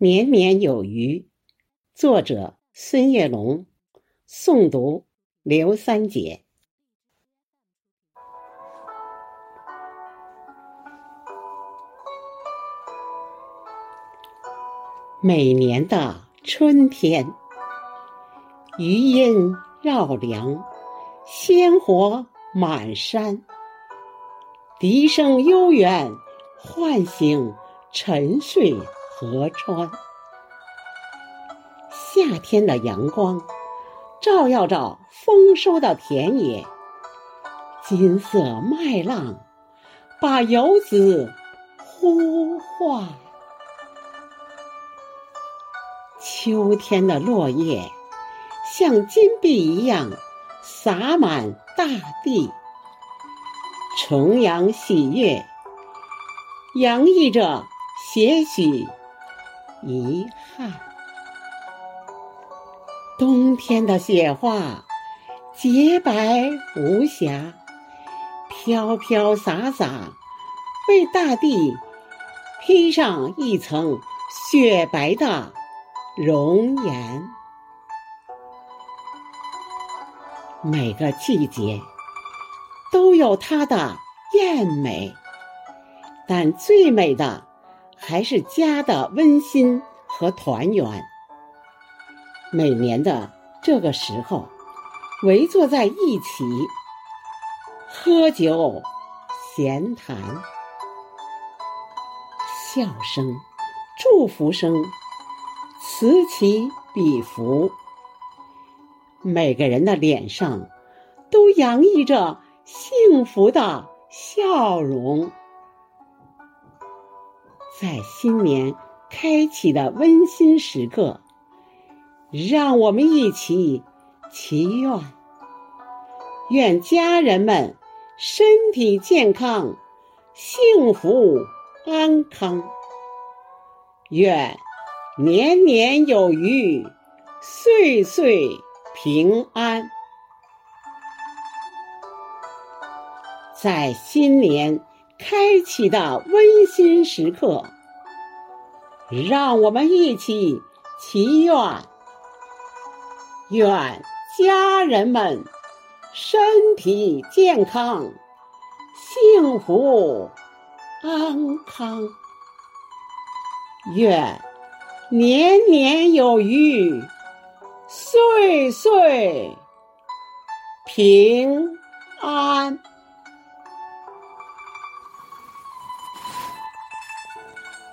年年有余，作者孙叶龙，诵读刘三姐。每年的春天，余音绕梁，鲜活满山，笛声悠远，唤醒沉睡。河川，夏天的阳光照耀着丰收的田野，金色麦浪把游子呼唤。秋天的落叶像金币一样洒满大地，重阳喜悦洋溢着些许。遗憾，冬天的雪花洁白无瑕，飘飘洒洒，为大地披上一层雪白的容颜。每个季节都有它的艳美，但最美的。还是家的温馨和团圆。每年的这个时候，围坐在一起，喝酒、闲谈，笑声、祝福声此起彼伏，每个人的脸上都洋溢着幸福的笑容。在新年开启的温馨时刻，让我们一起祈愿：愿家人们身体健康、幸福安康；愿年年有余、岁岁平安。在新年。开启的温馨时刻，让我们一起祈愿：愿家人们身体健康、幸福安康；愿年年有余、岁岁平安。